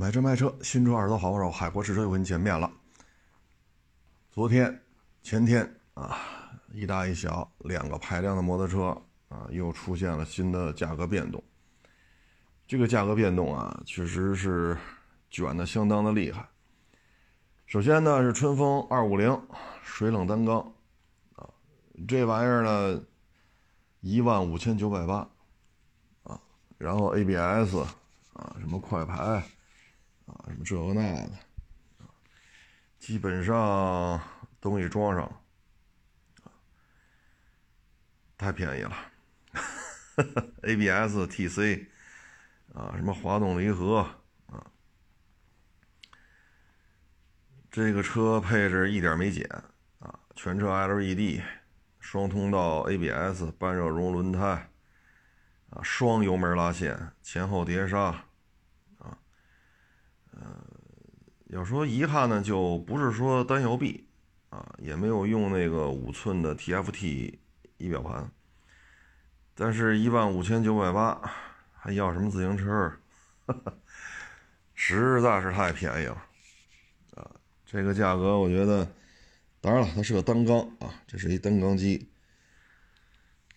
买车卖车，新车二手好不好？海阔试车又跟你见面了。昨天、前天啊，一大一小两个排量的摩托车啊，又出现了新的价格变动。这个价格变动啊，确实是卷的相当的厉害。首先呢是春风二五零水冷单缸啊，这玩意儿呢一万五千九百八啊，然后 ABS 啊，什么快排。啊，什么这个那的，基本上都给装上了，太便宜了。ABS、TC 啊，什么滑动离合啊，这个车配置一点没减啊，全车 LED，双通道 ABS，半热熔轮胎啊，双油门拉线，前后碟刹。呃，要说遗憾呢，就不是说单摇臂，啊，也没有用那个五寸的 TFT 仪表盘，但是一万五千九百八，还要什么自行车？实在是太便宜了，啊，这个价格我觉得，当然了，它是个单缸啊，这是一单缸机，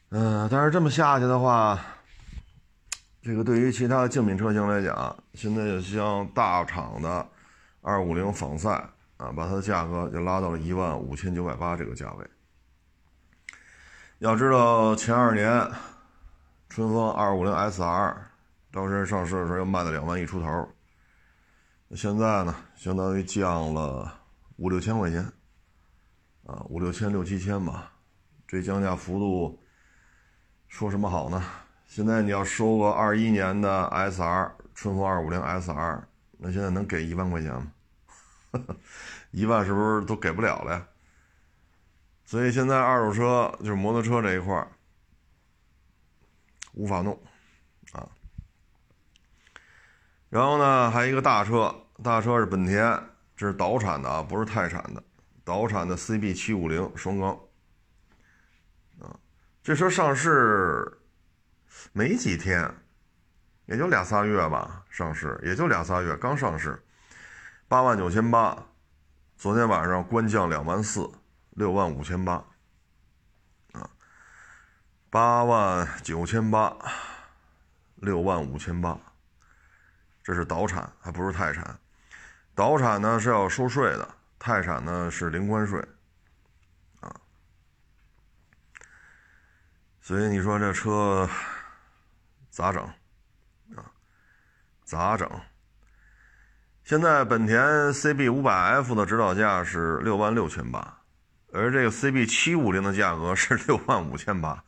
嗯，但是这么下去的话。这个对于其他竞品车型来讲，现在就像大厂的二五零仿赛啊，把它的价格就拉到了一万五千九百八这个价位。要知道前二年春风二五零 SR 当时上市的时候要卖到两万一出头，现在呢，相当于降了五六千块钱，啊，五六千六七千吧，这降价幅度说什么好呢？现在你要收个二一年的 S R 春风二五零 S R，那现在能给一万块钱吗？一万是不是都给不了了呀？所以现在二手车就是摩托车这一块无法弄啊。然后呢，还有一个大车，大车是本田，这是岛产的啊，不是泰产的，岛产的 C B 七五零双缸啊，这车上市。没几天，也就俩仨月吧，上市也就俩仨月，刚上市，八万九千八，昨天晚上官降两万四，六万五千八，啊，八万九千八，六万五千八，这是岛产，还不是泰产，岛产呢是要收税的，泰产呢是零关税，啊，所以你说这车。咋整？啊，咋整？现在本田 CB 五百 F 的指导价是六万六千八，而这个 CB 七五零的价格是六万五千八，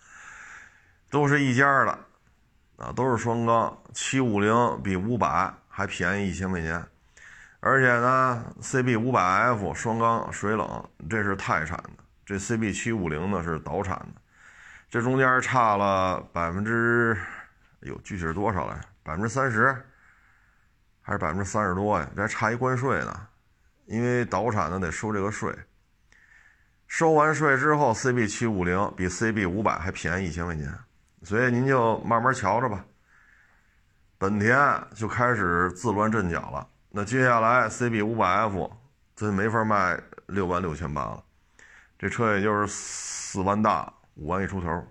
都是一家的，啊，都是双缸，七五零比五百还便宜一千块钱，而且呢，CB 五百 F 双缸水冷，这是泰产的，这 CB 七五零呢是岛产的，这中间差了百分之。有，具体是多少来？百分之三十，还是百分之三十多呀？这还差一关税呢，因为倒产的得收这个税。收完税之后，CB 七五零比 CB 五百还便宜一千块钱，所以您就慢慢瞧着吧。本田就开始自乱阵脚了。那接下来 CB 五百 F 真没法卖六万六千八了，这车也就是四万大五万一出头。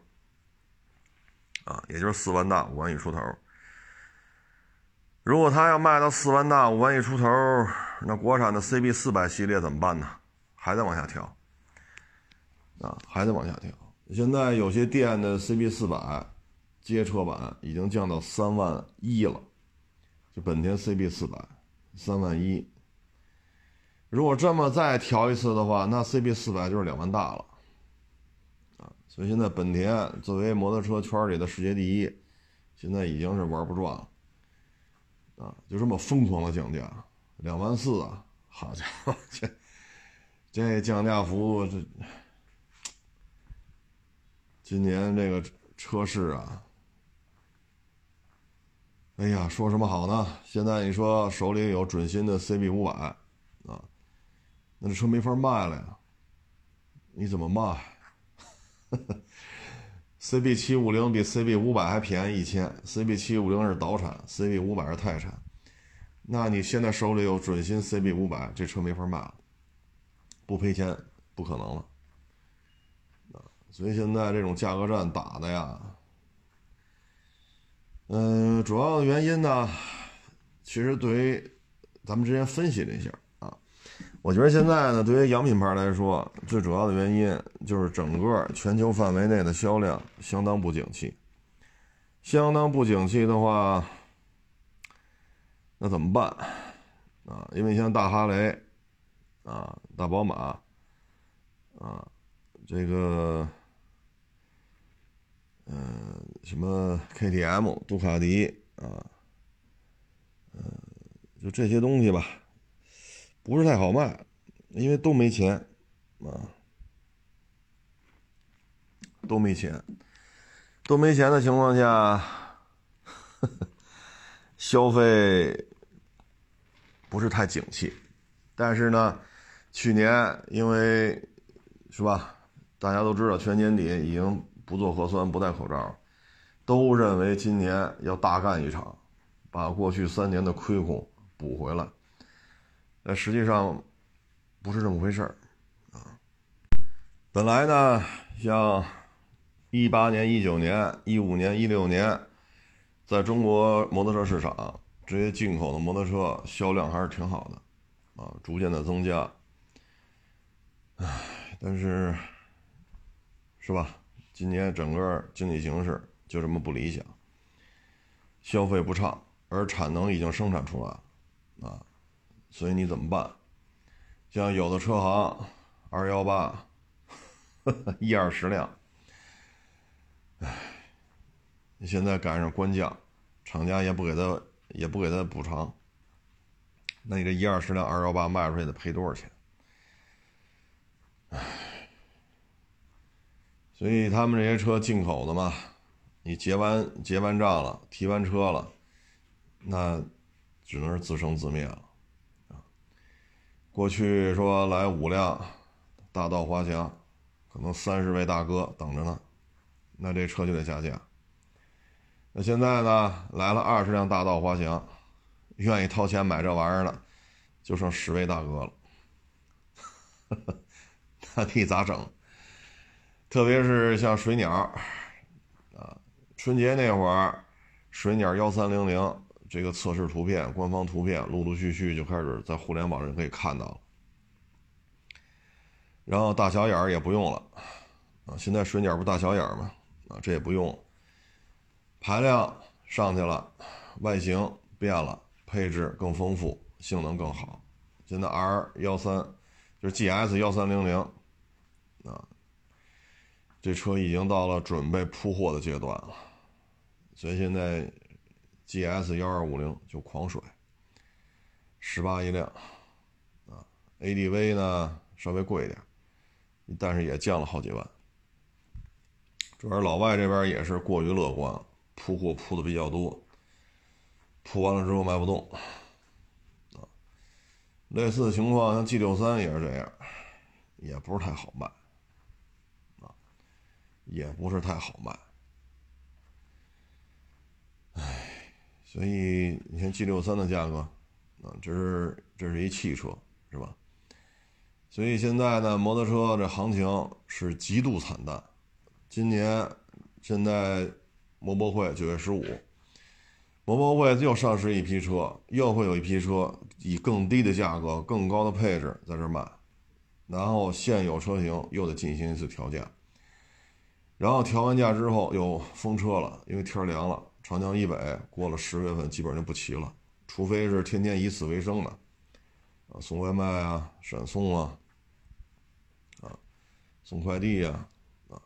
啊，也就是四万大五万一出头。如果他要卖到四万大五万一出头，那国产的 CB 四百系列怎么办呢？还得往下调。啊，还得往下调。现在有些店的 CB 四百街车版已经降到三万一了，就本田 CB 四百三万一。如果这么再调一次的话，那 CB 四百就是两万大了。所以现在本田作为摩托车圈里的世界第一，现在已经是玩不转了，啊，就这么疯狂的降价，两万四啊！好家伙，这这降价幅度，这今年这个车市啊，哎呀，说什么好呢？现在你说手里有准新的 CB 五百，啊，那这车没法卖了呀，你怎么卖 CB 七五零比 CB 五百还便宜一千，CB 七五零是岛产，CB 五百是泰产，那你现在手里有准新 CB 五百，这车没法卖了，不赔钱不可能了。所以现在这种价格战打的呀，嗯，主要的原因呢，其实对于咱们之前分析了一下，我觉得现在呢，对于洋品牌来说，最主要的原因就是整个全球范围内的销量相当不景气，相当不景气的话。那怎么办啊？因为像大哈雷啊、大宝马啊、这个嗯什么 KTM、杜卡迪啊，嗯，就这些东西吧，不是太好卖，因为都没钱啊，都没钱，都没钱的情况下，消费。不是太景气，但是呢，去年因为是吧，大家都知道全年底已经不做核酸、不戴口罩，都认为今年要大干一场，把过去三年的亏空补回来。那实际上不是这么回事儿啊。本来呢，像一八年、一九年、一五年、一六年，在中国摩托车市场。这些进口的摩托车销量还是挺好的，啊，逐渐的增加。唉，但是，是吧？今年整个经济形势就这么不理想，消费不畅，而产能已经生产出来了，啊，所以你怎么办？像有的车行二幺八，一二十辆，唉，你现在赶上官降，厂家也不给他。也不给他补偿，那你这一二十辆二幺八卖出去得赔多少钱？唉，所以他们这些车进口的嘛，你结完结完账了，提完车了，那只能是自生自灭了。过去说来五辆大道滑翔，可能三十位大哥等着呢，那这车就得下架。那现在呢？来了二十辆大道滑翔，愿意掏钱买这玩意儿的，就剩十位大哥了。那你咋整？特别是像水鸟，啊，春节那会儿，水鸟幺三零零这个测试图片、官方图片，陆陆续续就开始在互联网上可以看到了。然后大小眼儿也不用了，啊，现在水鸟不大小眼儿吗？啊，这也不用。排量上去了，外形变了，配置更丰富，性能更好。现在 R 幺三就是 GS 幺三零零啊，这车已经到了准备铺货的阶段了，所以现在 GS 幺二五零就狂甩，十八一辆啊，ADV 呢稍微贵一点，但是也降了好几万。主要是老外这边也是过于乐观。铺货铺的比较多，铺完了之后卖不动，啊，类似的情况像 G 六三也是这样，也不是太好卖，啊，也不是太好卖，唉，所以你看 G 六三的价格，啊，这是这是一汽车是吧？所以现在呢，摩托车这行情是极度惨淡，今年现在。摩博会九月十五，摩博会又上市一批车，又会有一批车以更低的价格、更高的配置在这卖，然后现有车型又得进行一次调价，然后调完价之后又封车了，因为天凉了，长江以北过了十月份基本就不骑了，除非是天天以此为生的，啊，送外卖啊，闪送啊，啊，送快递呀。啊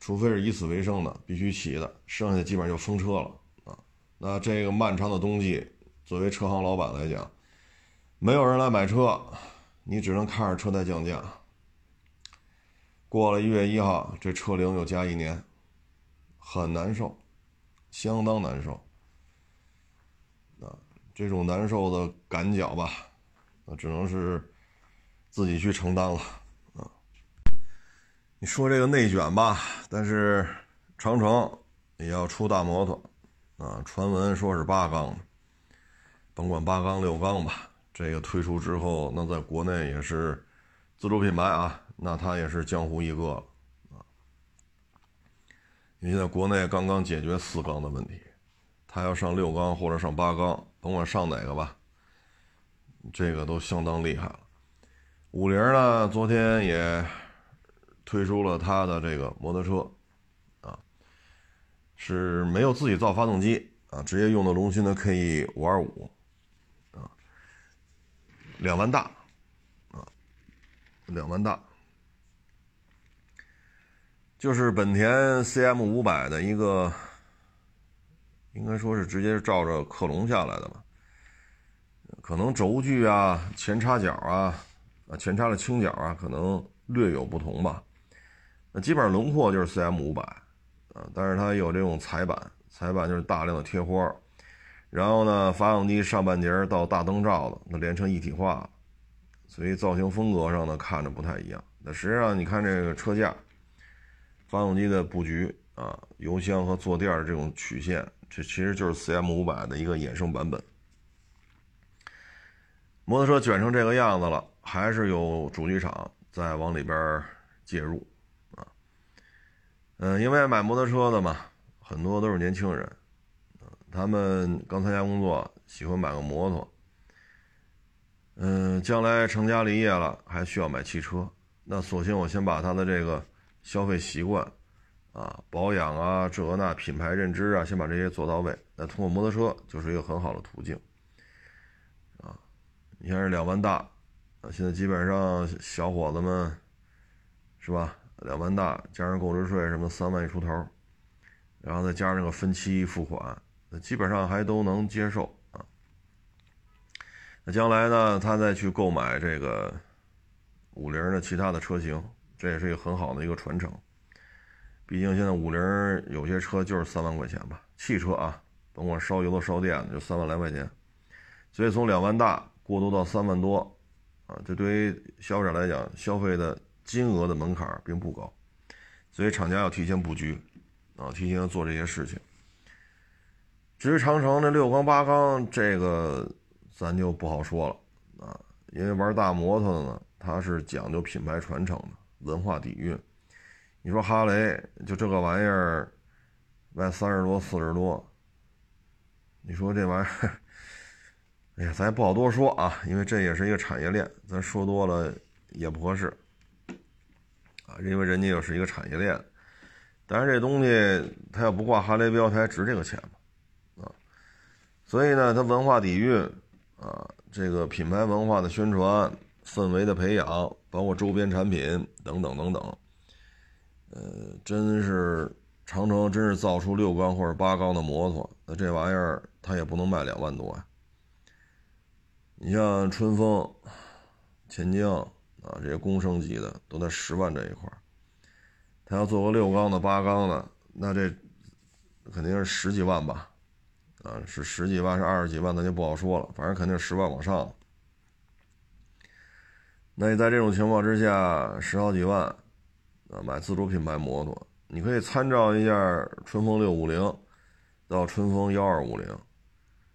除非是以此为生的，必须骑的，剩下基本上就封车了啊。那这个漫长的冬季，作为车行老板来讲，没有人来买车，你只能看着车在降价。过了一月一号，这车龄又加一年，很难受，相当难受。啊，这种难受的感脚吧，那只能是自己去承担了。啊你说这个内卷吧，但是长城也要出大摩托啊，传闻说是八缸的，甭管八缸六缸吧，这个推出之后，那在国内也是自主品牌啊，那它也是江湖一个了你现在国内刚刚解决四缸的问题，它要上六缸或者上八缸，甭管上哪个吧，这个都相当厉害了。五菱呢，昨天也推出了它的这个摩托车，啊，是没有自己造发动机啊，直接用的龙芯的 KE 五二五，啊，两万大，啊，两万大，就是本田 CM 五百的一个，应该说是直接照着克隆下来的吧，可能轴距啊、前叉角啊。啊，前叉的倾角啊，可能略有不同吧。那基本上轮廓就是 CM 五百，啊，但是它有这种彩板，彩板就是大量的贴花。然后呢，发动机上半截到大灯罩的，那连成一体化了，所以造型风格上呢看着不太一样。那实际上你看这个车架、发动机的布局啊、油箱和坐垫这种曲线，这其实就是 CM 五百的一个衍生版本。摩托车卷成这个样子了。还是有主机厂在往里边介入，啊，嗯，因为买摩托车的嘛，很多都是年轻人，他们刚参加工作，喜欢买个摩托，嗯，将来成家立业了，还需要买汽车，那索性我先把他的这个消费习惯，啊，保养啊，这那品牌认知啊，先把这些做到位，那通过摩托车就是一个很好的途径，啊，你看这两万大。现在基本上小伙子们，是吧？两万大加上购置税什么三万一出头，然后再加上个分期付款，那基本上还都能接受啊。那将来呢，他再去购买这个五菱的其他的车型，这也是一个很好的一个传承。毕竟现在五菱有些车就是三万块钱吧，汽车啊，甭管烧油的烧电的，就三万来块钱。所以从两万大过渡到三万多。啊，这对于消费者来讲，消费的金额的门槛并不高，所以厂家要提前布局，啊，提前做这些事情。至于长城那六缸八缸，这个咱就不好说了啊，因为玩大摩托的呢，它是讲究品牌传承的，文化底蕴。你说哈雷就这个玩意儿，卖三十多四十多，你说这玩意儿？哎呀，咱也不好多说啊，因为这也是一个产业链，咱说多了也不合适啊。因为人家又是一个产业链，但是这东西它要不挂哈雷标，它还值这个钱吗？啊，所以呢，它文化底蕴啊，这个品牌文化的宣传、氛围的培养，包括周边产品等等等等，呃，真是长城真是造出六缸或者八缸的摩托，那这玩意儿它也不能卖两万多呀。你像春风、钱江啊，这些公升级的都在十万这一块儿。他要做个六缸的、八缸的，那这肯定是十几万吧？啊，是十几万，是二十几万，咱就不好说了。反正肯定十万往上。那你在这种情况之下，十好几万啊，买自主品牌摩托，你可以参照一下春风六五零到春风幺二五零。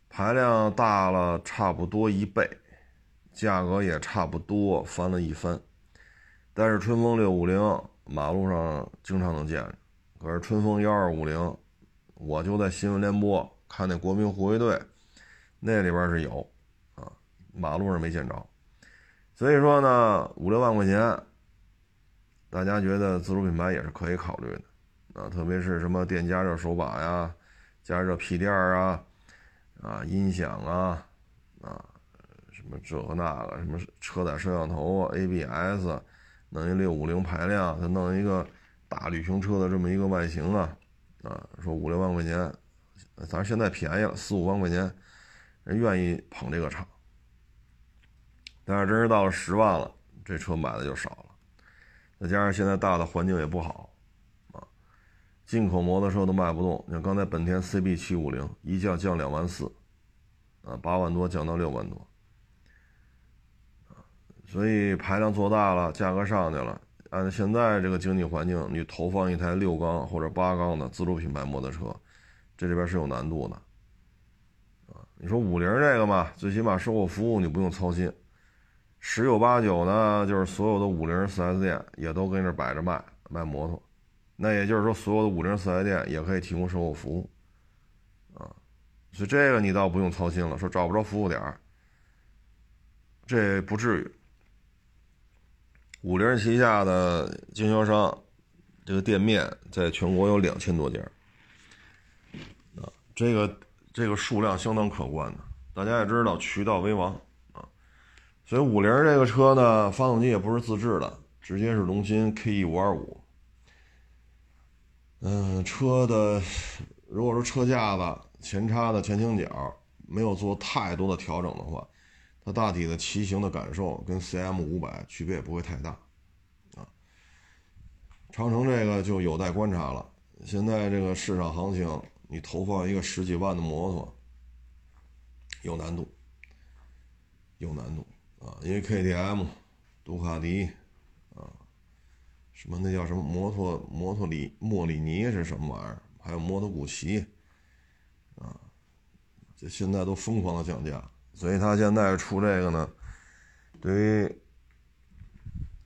排量大了差不多一倍，价格也差不多翻了一番，但是春风六五零马路上经常能见着，可是春风幺二五零，我就在新闻联播看那国民护卫队，那里边是有，啊，马路上没见着，所以说呢，五六万块钱，大家觉得自主品牌也是可以考虑的，啊，特别是什么电加热手把呀，加热屁垫儿啊。啊，音响啊，啊，什么这个那个，什么车载摄像头啊，ABS，弄一六五零排量，再弄一个大旅行车的这么一个外形啊，啊，说五六万块钱，咱现在便宜了，四五万块钱，人愿意捧这个场。但是真是到了十万了，这车买的就少了，再加上现在大的环境也不好。啊进口摩托车都卖不动，你看刚才本田 CB 七五零一降降两万四，啊，八万多降到六万多，所以排量做大了，价格上去了。按现在这个经济环境，你投放一台六缸或者八缸的自主品牌摩托车，这里边是有难度的，啊，你说五菱这个嘛，最起码售后服务你不用操心，十有八九呢，就是所有的五菱 4S 店也都跟这摆着卖卖摩托，那也就是说，所有的五菱 4S 店也可以提供售后服务，啊，所以这个你倒不用操心了，说找不着服务点这不至于。五菱旗下的经销商，这个店面在全国有两千多家，啊，这个这个数量相当可观的。大家也知道，渠道为王，所以五菱这个车呢，发动机也不是自制的，直接是龙芯 KE 五二五。嗯，车的如果说车架子、前叉的前倾角没有做太多的调整的话。它大体的骑行的感受跟 CM 五百区别也不会太大，啊，长城这个就有待观察了。现在这个市场行情，你投放一个十几万的摩托，有难度，有难度啊！因为 KTM、杜卡迪啊，什么那叫什么摩托摩托里莫里尼是什么玩意儿？还有摩托古奇啊，这现在都疯狂的降价。所以他现在出这个呢，对于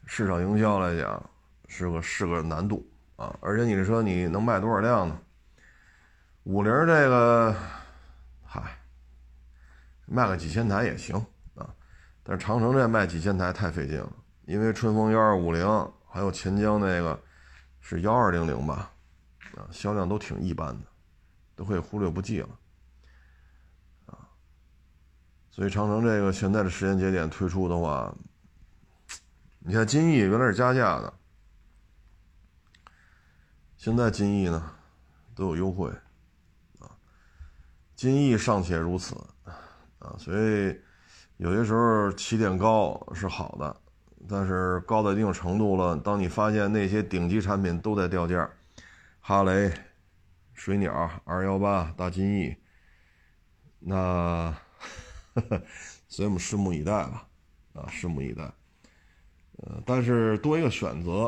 市场营销来讲是个是个难度啊！而且你这车你能卖多少辆呢？五菱这个，嗨，卖个几千台也行。但是长城这卖几千台太费劲了，因为春风幺二五零还有钱江那个是幺二零零吧，啊，销量都挺一般的，都可以忽略不计了。啊所以长城这个现在的时间节点推出的话，你看金翼原来是加价的，现在金翼呢都有优惠，啊，金翼尚且如此，啊，所以有些时候起点高是好的，但是高到一定程度了，当你发现那些顶级产品都在掉价，哈雷、水鸟、二幺八、大金翼，那。所以我们拭目以待吧，啊，拭目以待。呃，但是多一个选择，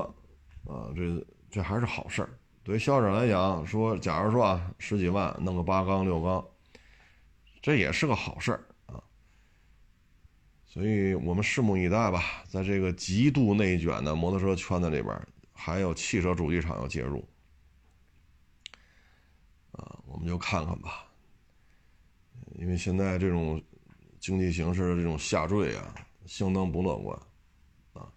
啊，这这还是好事儿。对于消费者来讲，说假如说啊，十几万弄个八缸六缸，这也是个好事儿。所以我们拭目以待吧。在这个极度内卷的摩托车圈子里边，还有汽车主机厂要介入，啊，我们就看看吧。因为现在这种。经济形势的这种下坠啊，相当不乐观，啊，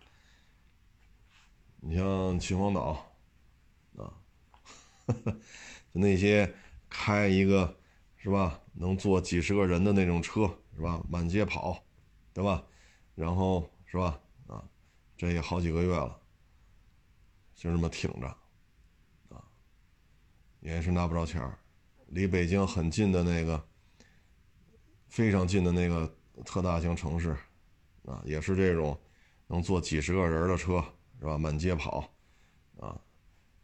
你像秦皇岛，啊，那些开一个是吧，能坐几十个人的那种车是吧，满街跑，对吧？然后是吧，啊，这也好几个月了，就这么挺着，啊，也是拿不着钱儿，离北京很近的那个。非常近的那个特大型城市，啊，也是这种能坐几十个人的车，是吧？满街跑，啊，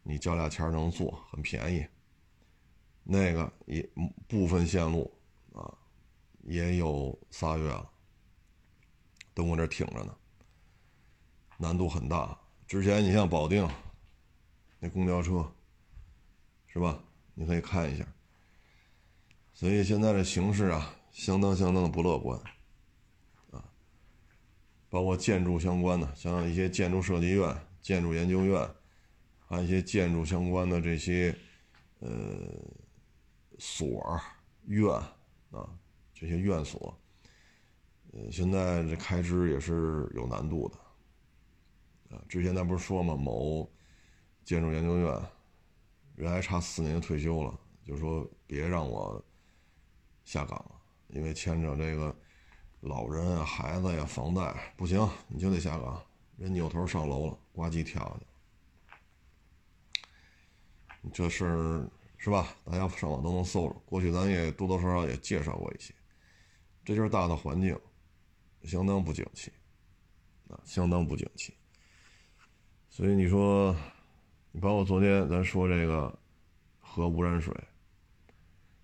你交俩钱能坐，很便宜。那个也部分线路，啊，也有仨月了，都搁这挺着呢，难度很大。之前你像保定那公交车，是吧？你可以看一下。所以现在的形势啊。相当相当的不乐观，啊，包括建筑相关的，像一些建筑设计院、建筑研究院，还有一些建筑相关的这些，呃，所院啊，这些院所，现在这开支也是有难度的，啊，之前咱不是说嘛，某建筑研究院人还差四年就退休了，就说别让我下岗了。因为牵扯这个老人啊、孩子呀、房贷，不行，你就得下岗。人扭头上楼了，呱唧跳下去。这事儿是吧？大家上网都能搜着。过去咱也多多少少也介绍过一些。这就是大的环境，相当不景气啊，相当不景气。所以你说，你包括昨天咱说这个核污染水。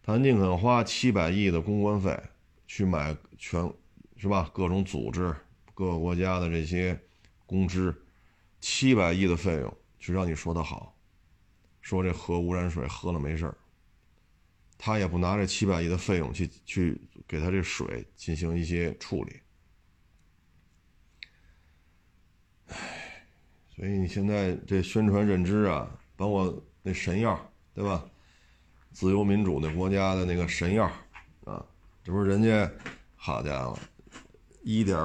他宁肯花七百亿的公关费去买全，是吧？各种组织、各个国家的这些公知，七百亿的费用去让你说的好，说这核污染水喝了没事儿。他也不拿这七百亿的费用去去给他这水进行一些处理。所以你现在这宣传认知啊，包括那神药，对吧？自由民主的国家的那个神药啊，这不是人家，好家伙，一点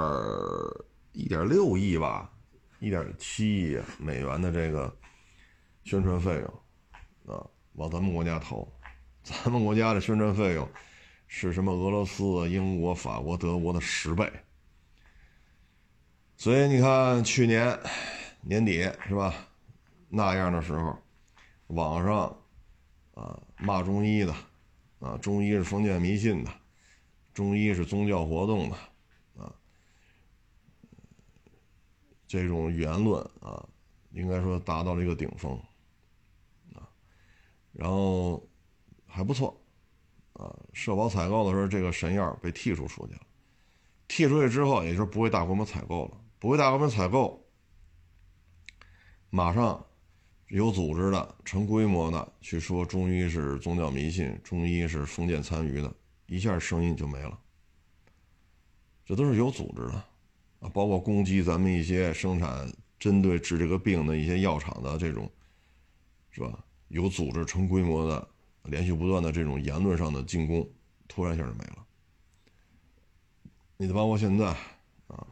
一点六亿吧，一点七亿美元的这个宣传费用啊，往咱们国家投，咱们国家的宣传费用是什么？俄罗斯、英国、法国、德国的十倍。所以你看，去年年底是吧？那样的时候，网上啊骂中医的，啊中医是封建迷信的，中医是宗教活动的，啊这种言论啊，应该说达到了一个顶峰，啊，然后还不错，啊社保采购的时候，这个神药被剔除出去了，剔出去之后，也就是不会大规模采购了。不会大规模采购，马上有组织的、成规模的去说中医是宗教迷信，中医是封建残余的，一下声音就没了。这都是有组织的啊，包括攻击咱们一些生产针对治这个病的一些药厂的这种，是吧？有组织、成规模的、连续不断的这种言论上的进攻，突然一下就没了。你包括现在啊。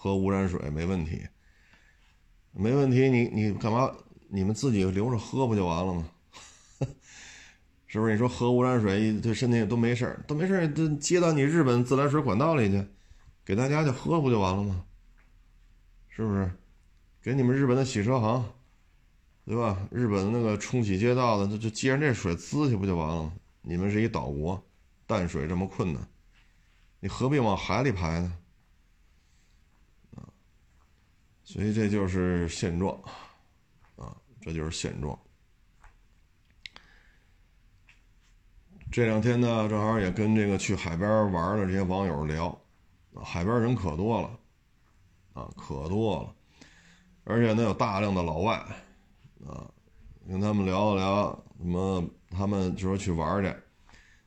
喝污染水没问题，没问题。你你干嘛？你们自己留着喝不就完了吗？是不是？你说喝污染水对身体都没事都没事都接到你日本自来水管道里去，给大家就喝不就完了吗？是不是？给你们日本的洗车行，对吧？日本那个冲洗街道的，就就接上这水滋去不就完了吗？你们是一岛国，淡水这么困难，你何必往海里排呢？所以这就是现状，啊，这就是现状。这两天呢，正好也跟这个去海边玩的这些网友聊，海边人可多了，啊，可多了，而且呢有大量的老外，啊，跟他们聊了聊，什么他们就说去玩去，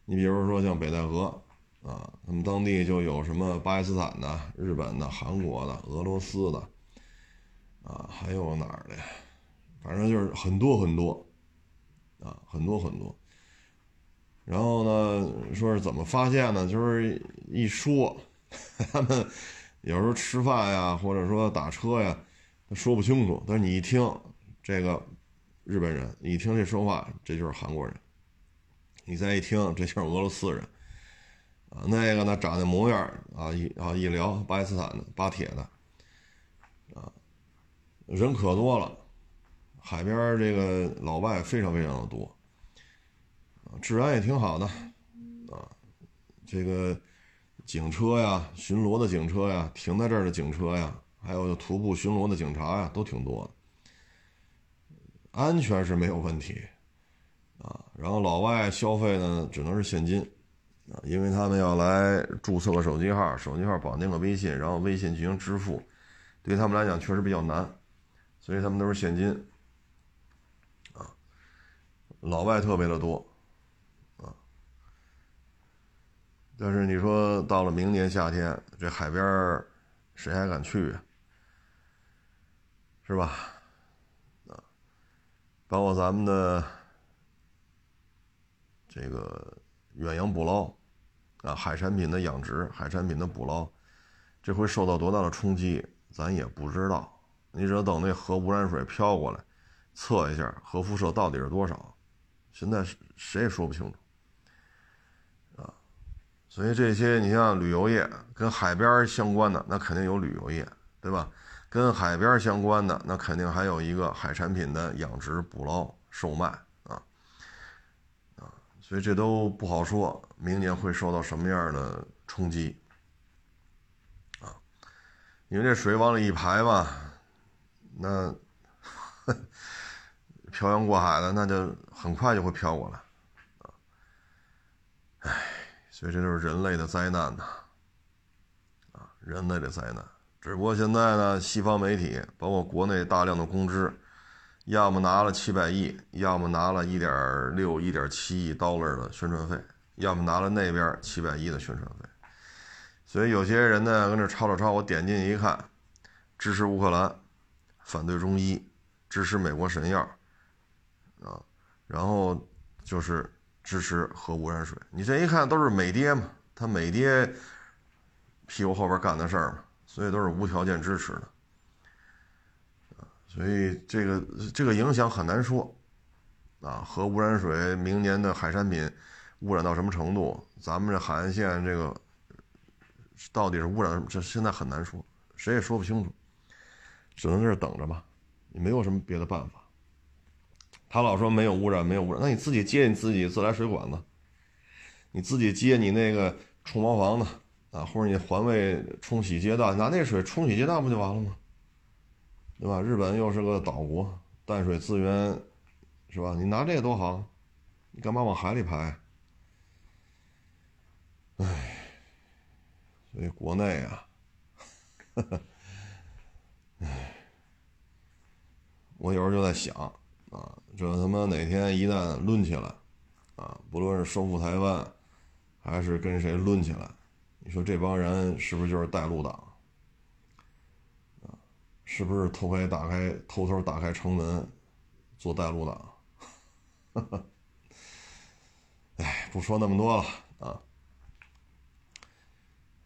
你比如说像北戴河，啊，他们当地就有什么巴基斯坦的、日本的、韩国的、俄罗斯的。啊，还有哪儿的？反正就是很多很多，啊，很多很多。然后呢，说是怎么发现呢？就是一说，他们有时候吃饭呀，或者说打车呀，说不清楚。但是你一听这个日本人，你一听这说话，这就是韩国人；你再一听，这就是俄罗斯人。啊，那个呢，长得模样啊，一啊一聊，巴基斯坦的、巴铁的。啊人可多了，海边这个老外非常非常的多，治安也挺好的，啊，这个警车呀、巡逻的警车呀、停在这儿的警车呀，还有徒步巡逻的警察呀，都挺多的，安全是没有问题，啊，然后老外消费呢只能是现金，啊，因为他们要来注册个手机号，手机号绑定个微信，然后微信进行支付，对他们来讲确实比较难。所以他们都是现金，啊，老外特别的多，啊，但是你说到了明年夏天，这海边谁还敢去啊？是吧？啊，包括咱们的这个远洋捕捞，啊，海产品的养殖、海产品的捕捞，这会受到多大的冲击，咱也不知道。你只能等那核污染水飘过来，测一下核辐射到底是多少，现在谁也说不清楚，啊，所以这些你像旅游业跟海边相关的，那肯定有旅游业，对吧？跟海边相关的，那肯定还有一个海产品的养殖、捕捞、售卖，啊，啊，所以这都不好说，明年会受到什么样的冲击，啊，因为这水往里一排嘛。那 漂洋过海的，那就很快就会飘过来，啊，唉，所以这就是人类的灾难呐，啊，人类的灾难。只不过现在呢，西方媒体包括国内大量的公知，要么拿了七百亿，要么拿了一点六、一点七亿 dollar 的宣传费，要么拿了那边七百亿的宣传费。所以有些人呢，跟这抄了抄，我点进去一看，支持乌克兰，反对中医，支持美国神药，啊，然后就是支持核污染水。你这一看都是美爹嘛，他美爹屁股后边干的事儿嘛，所以都是无条件支持的。所以这个这个影响很难说，啊，核污染水明年的海产品污染到什么程度？咱们这海岸线这个到底是污染？这现在很难说，谁也说不清楚，只能在这等着吧，也没有什么别的办法。他老说没有污染，没有污染，那你自己接你自己自来水管子，你自己接你那个冲茅房的啊，或者你环卫冲洗街道，拿那水冲洗街道不就完了吗？对吧？日本又是个岛国，淡水资源，是吧？你拿这个多好，你干嘛往海里排？唉，所以国内啊，唉，我有时候就在想啊，这他妈哪天一旦抡起来，啊，不论是收复台湾，还是跟谁抡起来，你说这帮人是不是就是带路党？是不是偷开打开偷偷打开城门做带路党？哈哈哎，不说那么多了啊。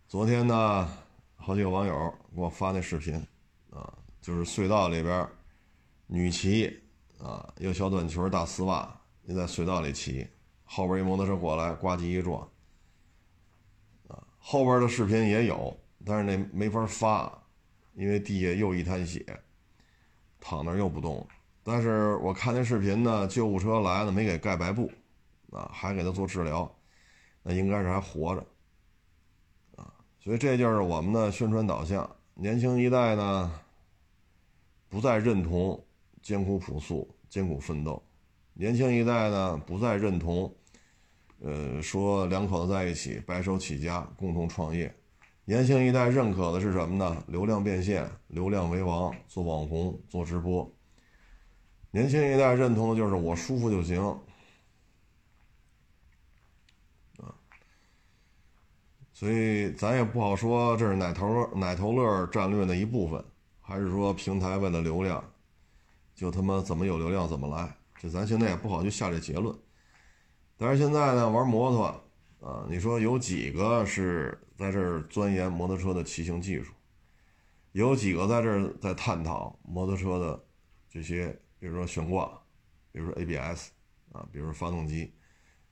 昨天呢，好几个网友给我发那视频啊，就是隧道里边女骑啊，一个小短裙大丝袜，你在隧道里骑，后边一摩托车过来，呱唧一撞啊。后边的视频也有，但是那没法发。因为地下又一滩血，躺那又不动了。但是我看那视频呢，救护车来了没给盖白布，啊，还给他做治疗，那应该是还活着，啊，所以这就是我们的宣传导向。年轻一代呢，不再认同艰苦朴素、艰苦奋斗；年轻一代呢，不再认同，呃，说两口子在一起白手起家、共同创业。年轻一代认可的是什么呢？流量变现，流量为王，做网红，做直播。年轻一代认同的就是我舒服就行，啊，所以咱也不好说这是奶头奶头乐战略的一部分，还是说平台为了流量，就他妈怎么有流量怎么来，这咱现在也不好去下这结论。但是现在呢，玩摩托。啊，你说有几个是在这儿钻研摩托车的骑行技术？有几个在这儿在探讨摩托车的这些，比如说悬挂，比如说 ABS，啊，比如说发动机，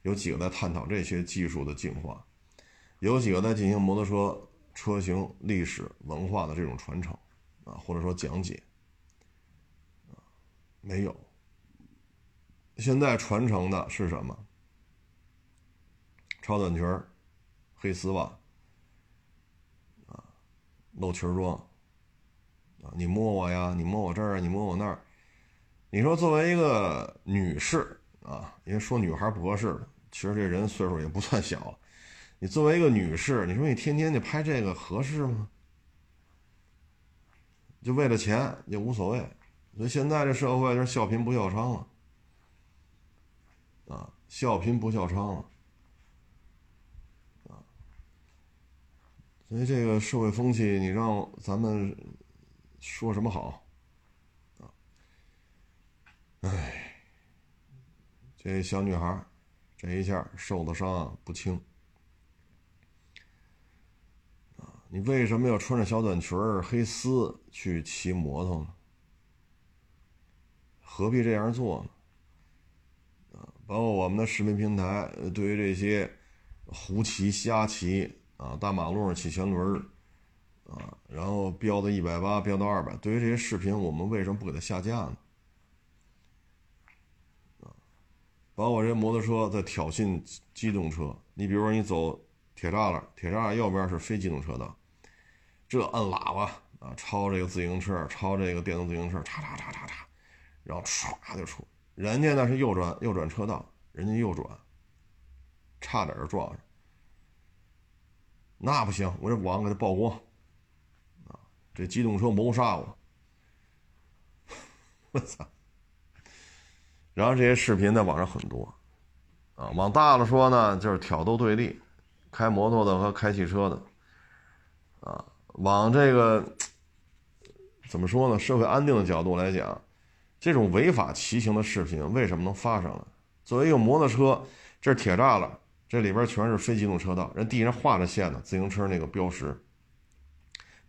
有几个在探讨这些技术的进化？有几个在进行摩托车车型历史文化的这种传承，啊，或者说讲解？啊，没有。现在传承的是什么？超短裙黑丝袜，啊，露裙装，啊，你摸我呀，你摸我这儿，你摸我那儿，你说作为一个女士啊，因为说女孩不合适，其实这人岁数也不算小，你作为一个女士，你说你天天的拍这个合适吗？就为了钱也无所谓，所以现在这社会就是笑贫不笑娼了，啊，笑贫不笑娼了。啊所以这个社会风气，你让咱们说什么好？啊，哎，这小女孩这一下受的伤不轻啊！你为什么要穿着小短裙黑丝去骑摩托呢？何必这样做呢？啊，包括我们的视频平台，对于这些胡骑瞎骑。啊，大马路上骑前轮儿啊，然后飙到一百八，飙到二百。对于这些视频，我们为什么不给它下架呢？啊，把我这摩托车在挑衅机动车。你比如说，你走铁栅栏，铁栅栏右边是非机动车道，这摁喇叭啊，超这个自行车，超这个电动自行车，嚓嚓嚓嚓嚓，然后唰就出。人家那是右转右转车道，人家右转，差点就撞上。那不行，我这网给他曝光，啊，这机动车谋杀我，我操，然后这些视频在网上很多，啊，往大了说呢，就是挑逗对立，开摩托的和开汽车的，往这个怎么说呢？社会安定的角度来讲，这种违法骑行的视频为什么能发上来？作为一个摩托车，这是铁栅栏，这里边全是非机动车道，人地上画着线呢，自行车那个标识，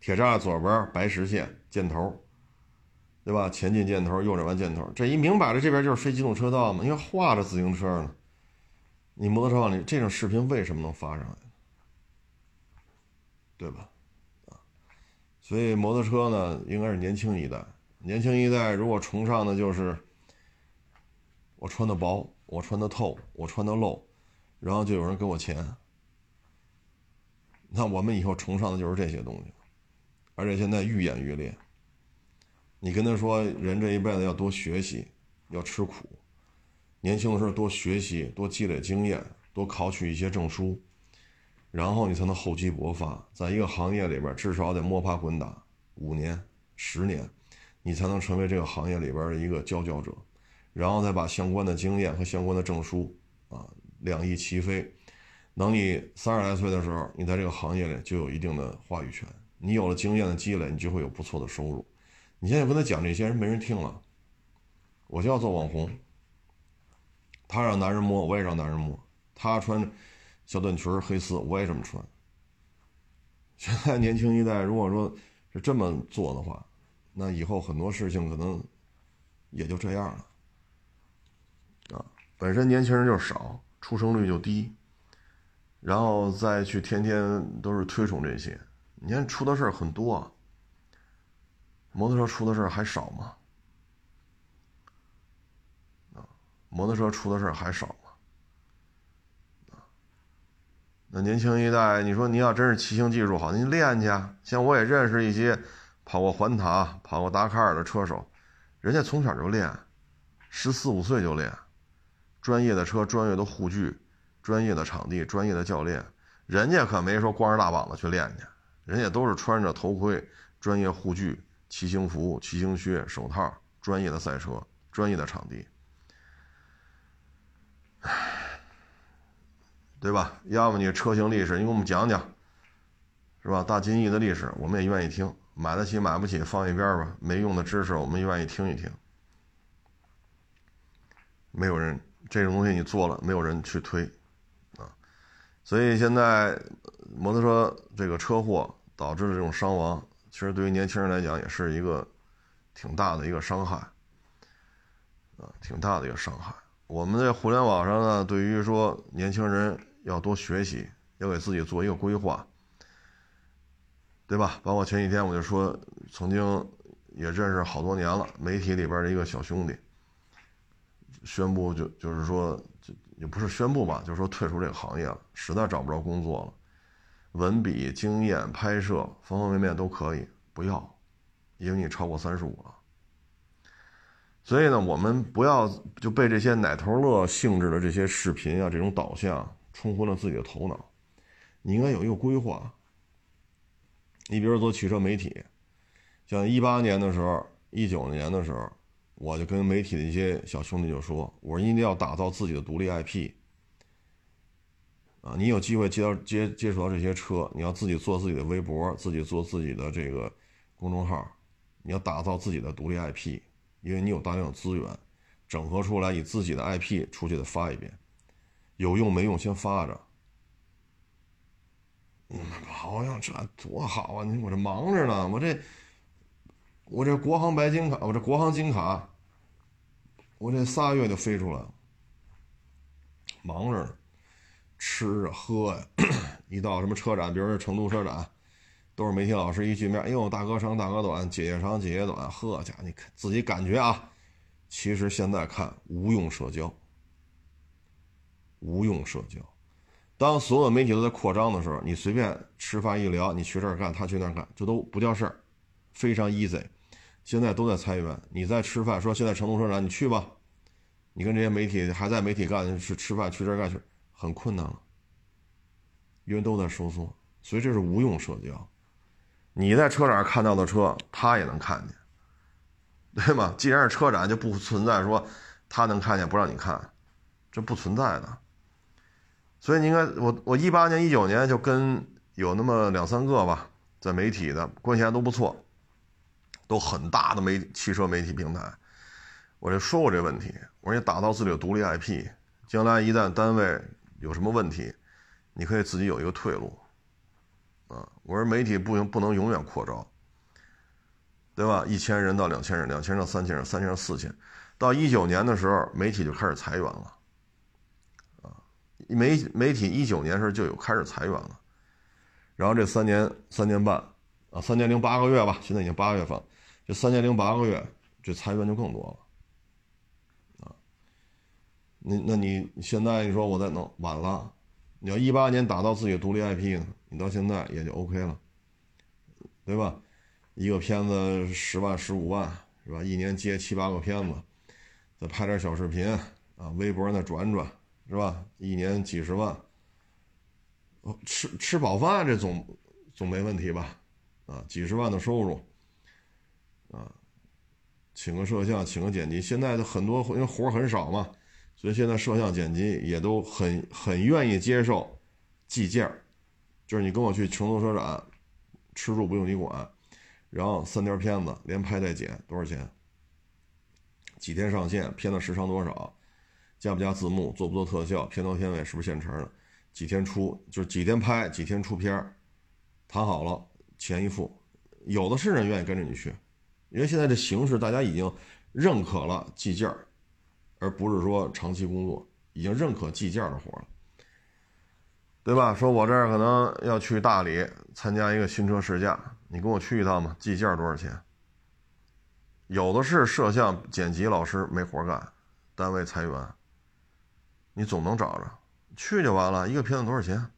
铁栅左边白实线箭头。对吧？前进箭头，右转弯箭头，这一明摆着这边就是非机动车道嘛，因为画着自行车呢。你摩托车往里这种视频为什么能发上来？对吧？所以摩托车呢，应该是年轻一代。年轻一代如果崇尚的就是我穿的薄，我穿的透，我穿的露，然后就有人给我钱。那我们以后崇尚的就是这些东西，而且现在愈演愈烈。你跟他说，人这一辈子要多学习，要吃苦，年轻的时候多学习，多积累经验，多考取一些证书，然后你才能厚积薄发，在一个行业里边至少得摸爬滚打五年、十年，你才能成为这个行业里边的一个佼佼者，然后再把相关的经验和相关的证书啊两翼齐飞，等你三十来岁的时候，你在这个行业里就有一定的话语权，你有了经验的积累，你就会有不错的收入。你现在跟他讲这些，人没人听了。我就要做网红，他让男人摸，我也让男人摸。他穿着小短裙黑丝，我也这么穿。现在年轻一代，如果说是这么做的话，那以后很多事情可能也就这样了。啊，本身年轻人就少，出生率就低，然后再去天天都是推崇这些，你看出的事儿很多啊。摩托车出的事儿还少吗？啊，摩托车出的事儿还少吗？啊，那年轻一代，你说你要真是骑行技术好，你练去。像我也认识一些跑过环塔、跑过达喀尔的车手，人家从小就练，十四五岁就练，专业的车、专业的护具、专业的场地、专业的教练，人家可没说光着大膀子去练去，人家都是穿着头盔、专业护具。骑行服、骑行靴、手套，专业的赛车，专业的场地，对吧？要么你车型历史，你给我们讲讲，是吧？大金翼的历史，我们也愿意听。买得起买不起放一边吧，没用的知识我们愿意听一听。没有人这种东西你做了，没有人去推啊。所以现在摩托车这个车祸导致的这种伤亡。其实对于年轻人来讲，也是一个挺大的一个伤害，啊，挺大的一个伤害。我们在互联网上呢，对于说年轻人要多学习，要给自己做一个规划，对吧？包括前几天我就说，曾经也认识好多年了，媒体里边的一个小兄弟，宣布就就是说，就也不是宣布吧，就是说退出这个行业了，实在找不着工作了。文笔、经验、拍摄方方面面都可以，不要，因为你超过三十五了。所以呢，我们不要就被这些奶头乐性质的这些视频啊，这种导向冲昏了自己的头脑。你应该有一个规划。你比如做汽车媒体，像一八年的时候、一九年的时候，我就跟媒体的一些小兄弟就说：“我说一定要打造自己的独立 IP。”啊，你有机会接到接接触到这些车，你要自己做自己的微博，自己做自己的这个公众号，你要打造自己的独立 IP，因为你有大量的资源，整合出来以自己的 IP 出去的发一遍，有用没用先发着。好像这多好啊！你我这忙着呢，我这我这国航白金卡，我这国航金卡，我这仨月就飞出来了，忙着呢。吃啊喝呀，一到什么车展，比如说成都车展，都是媒体老师一见面，哎呦，大哥长大哥短，姐姐长姐姐短，呵家你看自己感觉啊，其实现在看无用社交，无用社交。当所有媒体都在扩张的时候，你随便吃饭一聊，你去这儿干，他去那儿干，这都不叫事儿，非常 easy。现在都在裁员，你在吃饭，说现在成都车展你去吧，你跟这些媒体还在媒体干去吃饭去这儿干去。很困难了，因为都在收缩，所以这是无用社交。你在车展看到的车，他也能看见，对吗？既然是车展，就不存在说他能看见不让你看，这不存在的。所以你应该，我我一八年、一九年就跟有那么两三个吧，在媒体的关系还都不错，都很大的媒汽车媒体平台，我就说过这问题。我说你打造自己的独立 IP，将来一旦单位有什么问题，你可以自己有一个退路。啊，我说媒体不行，不能永远扩招。对吧？一千人到两千人，两千到三千人，三千人四千，到一九年的时候，媒体就开始裁员了，媒媒体一九年时候就有开始裁员了，然后这三年三年半，啊，三年零八个月吧，现在已经八月份，这三年零八个月，这裁员就更多了，啊，那那你现在你说我再弄晚了，你要一八年打造自己独立 IP 呢，你到现在也就 OK 了，对吧？一个片子十万十五万是吧？一年接七八个片子，再拍点小视频啊，微博那转转是吧？一年几十万，吃吃饱饭这总总没问题吧？啊，几十万的收入啊，请个摄像，请个剪辑，现在的很多因为活很少嘛，所以现在摄像剪辑也都很很愿意接受计件就是你跟我去成都车展，吃住不用你管。然后三条片子连拍带剪多少钱？几天上线？片子时长多少？加不加字幕？做不做特效？片头片尾是不是现成的？几天出？就是几天拍？几天出片谈好了，钱一付，有的是人愿意跟着你去，因为现在这形势大家已经认可了计件而不是说长期工作，已经认可计件的活了，对吧？说我这儿可能要去大理参加一个新车试驾。你跟我去一趟吧，计件多少钱？有的是摄像剪辑老师没活干，单位裁员，你总能找着，去就完了。一个片子多少钱？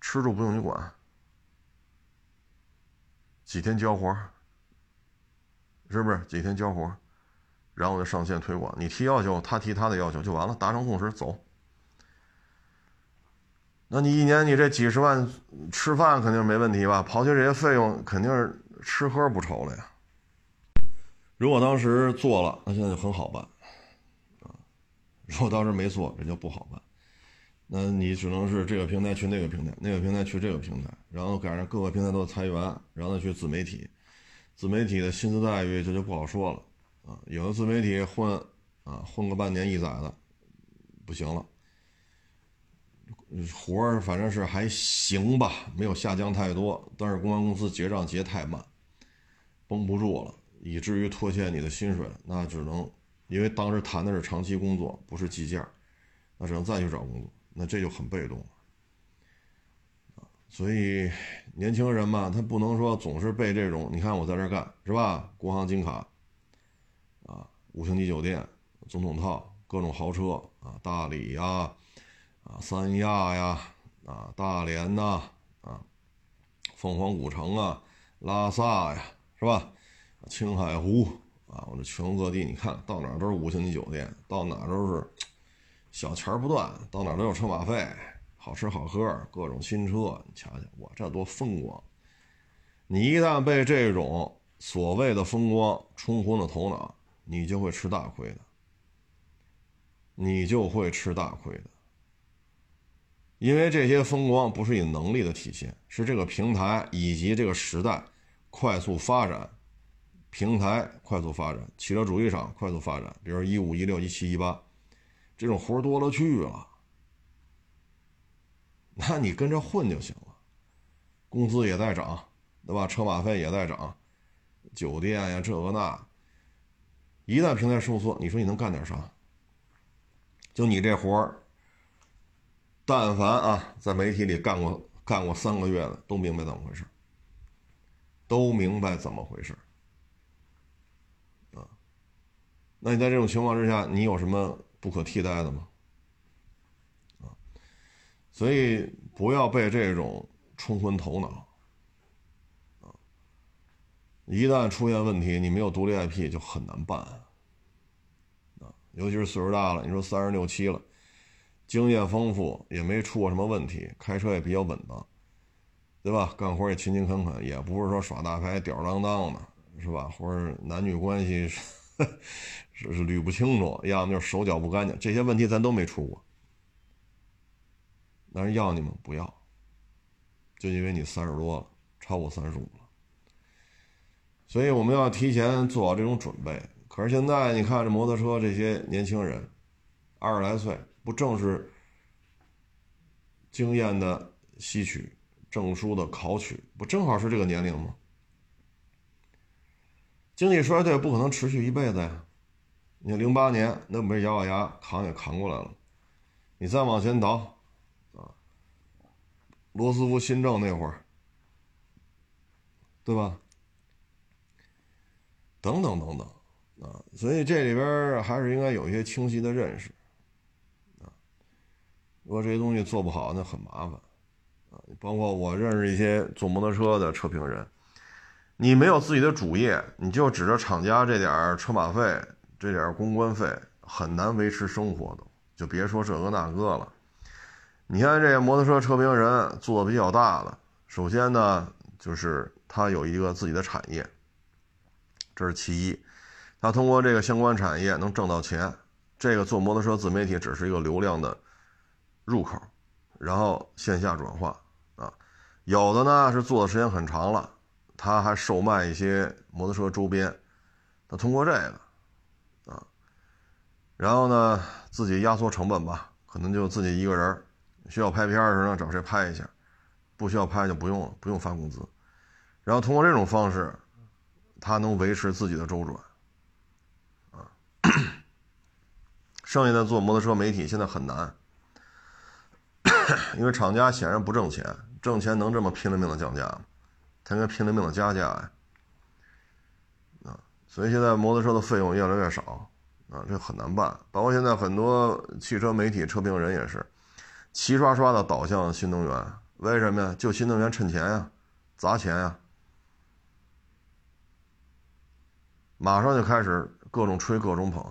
吃住不用你管，几天交活，是不是？几天交活，然后就上线推广，你提要求，他提他的要求就完了，达成共识走。那你一年你这几十万吃饭肯定没问题吧？刨去这些费用，肯定是吃喝不愁了呀。如果当时做了，那现在就很好办，我当时没做，这就不好办。那你只能是这个平台去那个平台，那个平台去这个平台，然后赶上各个平台都裁员，然后再去自媒体，自媒体的薪资待遇这就不好说了，啊，有的自媒体混，啊，混个半年一载的，不行了。活儿反正是还行吧，没有下降太多，但是公安公司结账结太慢，绷不住了，以至于拖欠你的薪水，那只能因为当时谈的是长期工作，不是计件那只能再去找工作，那这就很被动了所以年轻人嘛，他不能说总是被这种，你看我在这干是吧？国航金卡啊，五星级酒店，总统套，各种豪车啊，大理呀。啊，三亚呀，啊，大连呐，啊，凤凰古城啊，拉萨呀，是吧？青海湖啊，我这全国各地，你看到哪都是五星级酒店，到哪都是小钱不断，到哪都有车马费，好吃好喝，各种新车，你瞧瞧，我这多风光！你一旦被这种所谓的风光冲昏了头脑，你就会吃大亏的，你就会吃大亏的。因为这些风光不是以能力的体现，是这个平台以及这个时代快速发展，平台快速发展，汽车主机厂快速发展，比如一五一六一七一八，这种活多了去了，那你跟着混就行了，工资也在涨，对吧？车马费也在涨，酒店呀这个那，一旦平台收缩，你说你能干点啥？就你这活儿。但凡啊，在媒体里干过干过三个月的，都明白怎么回事都明白怎么回事啊。那你在这种情况之下，你有什么不可替代的吗？啊，所以不要被这种冲昏头脑啊。一旦出现问题，你没有独立 IP 就很难办啊。尤其是岁数大了，你说三十六七了。经验丰富，也没出过什么问题，开车也比较稳当，对吧？干活也勤勤恳恳，也不是说耍大牌、吊儿郎当的，是吧？或者男女关系 是是捋不清楚，要么就是手脚不干净，这些问题咱都没出过。但是要你们不要，就因为你三十多了，超过三十五了，所以我们要提前做好这种准备。可是现在你看这摩托车这些年轻人，二十来岁，不正是经验的吸取、证书的考取，不正好是这个年龄吗？经济衰退不可能持续一辈子呀！你看零八年那不是咬咬牙扛也扛过来了，你再往前倒。啊罗斯福新政那会儿，对吧？等等等等，啊，所以这里边还是应该有一些清晰的认识，啊，如果这些东西做不好，那很麻烦，啊，包括我认识一些做摩托车的车评人，你没有自己的主业，你就指着厂家这点车马费、这点公关费，很难维持生活的，就别说这个那个了。你看这摩托车车评人做的比较大的，首先呢，就是他有一个自己的产业，这是其一，他通过这个相关产业能挣到钱，这个做摩托车自媒体只是一个流量的入口，然后线下转化啊，有的呢是做的时间很长了，他还售卖一些摩托车周边，他通过这个啊，然后呢自己压缩成本吧，可能就自己一个人。需要拍片的时候找谁拍一下，不需要拍就不用了，不用发工资。然后通过这种方式，他能维持自己的周转，啊。剩下的做摩托车媒体现在很难，因为厂家显然不挣钱，挣钱能这么拼了命的降价吗？他应该拼了命的加价呀，啊。所以现在摩托车的费用越来越少，啊，这很难办。包括现在很多汽车媒体、车评人也是。齐刷刷的倒向新能源，为什么呀？就新能源趁钱呀，砸钱呀，马上就开始各种吹各种捧。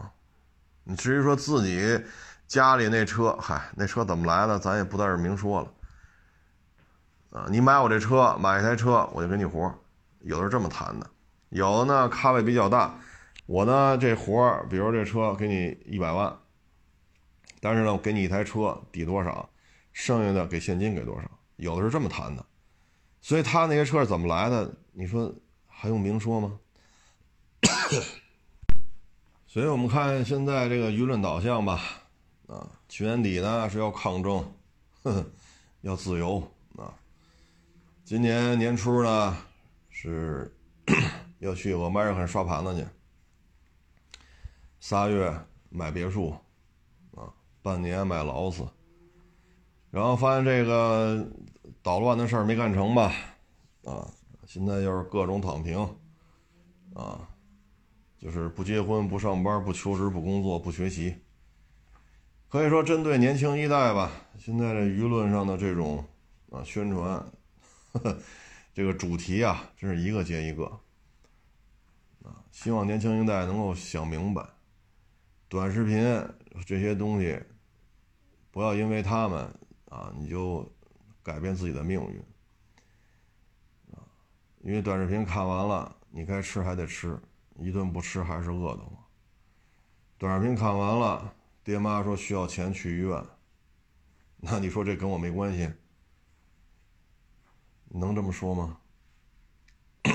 你至于说自己家里那车，嗨，那车怎么来的，咱也不在这明说了。啊，你买我这车，买一台车我就给你活，有的是这么谈的，有的呢咖位比较大，我呢这活比如这车给你一百万，但是呢我给你一台车抵多少？剩下的给现金给多少？有的是这么谈的，所以他那些车是怎么来的？你说还用明说吗？所以我们看现在这个舆论导向吧，啊，去年底呢是要抗争，呵呵，要自由，今年年初呢是 要去俄麦尔肯刷盘子去，仨月买别墅，啊，半年买劳斯。然后发现这个捣乱的事儿没干成吧，啊，现在又是各种躺平，啊，就是不结婚、不上班、不求职、不工作、不学习，可以说针对年轻一代吧，现在这舆论上的这种啊宣传，呵 呵这个主题啊，真是一个接一个，啊，希望年轻一代能够想明白，短视频这些东西，不要因为他们。啊，你就改变自己的命运啊！因为短视频看完了，你该吃还得吃，一顿不吃还是饿的慌。短视频看完了，爹妈说需要钱去医院，那你说这跟我没关系？能这么说吗？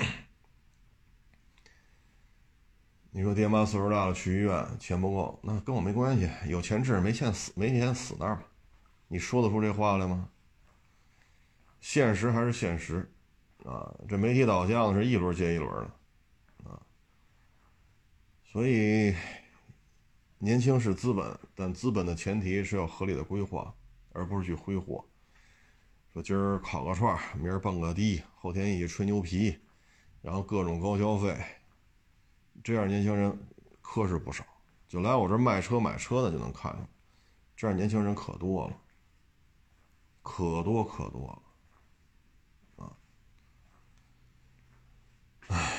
你说爹妈岁数大了去医院钱不够，那跟我没关系，有钱治，没钱死，没钱死那儿吧。你说得出这话来吗？现实还是现实，啊，这媒体导向是一轮接一轮的，啊，所以年轻是资本，但资本的前提是要合理的规划，而不是去挥霍。说今儿烤个串，明儿蹦个迪，后天一起吹牛皮，然后各种高消费，这样年轻人可是不少。就来我这卖车买车的就能看出，这样年轻人可多了。可多可多了，啊，唉，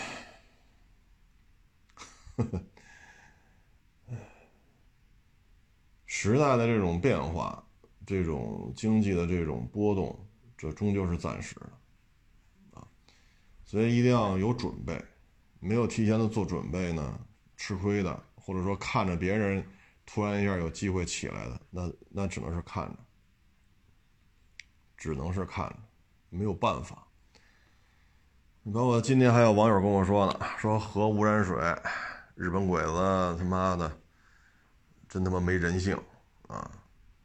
呵呵，时代的这种变化，这种经济的这种波动，这终究是暂时的，啊，所以一定要有准备，没有提前的做准备呢，吃亏的，或者说看着别人突然一下有机会起来的，那那只能是看着，只能是看着，没有办法。你包括今天还有网友跟我说呢，说核污染水，日本鬼子他妈的真他妈没人性啊，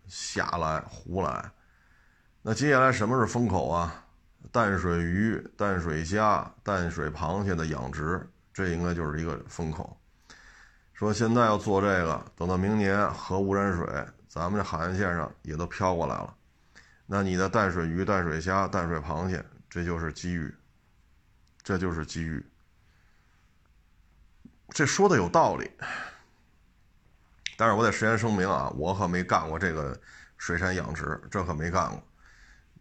瞎来胡来。那接下来什么是风口啊？淡水鱼、淡水虾、淡水螃蟹的养殖，这应该就是一个风口。说现在要做这个，等到明年核污染水咱们这海岸线上也都飘过来了，那你的淡水鱼、淡水虾、淡水螃蟹，这就是机遇，这就是机遇。这说的有道理，但是我得事先声明啊，我可没干过这个水产养殖，这可没干过。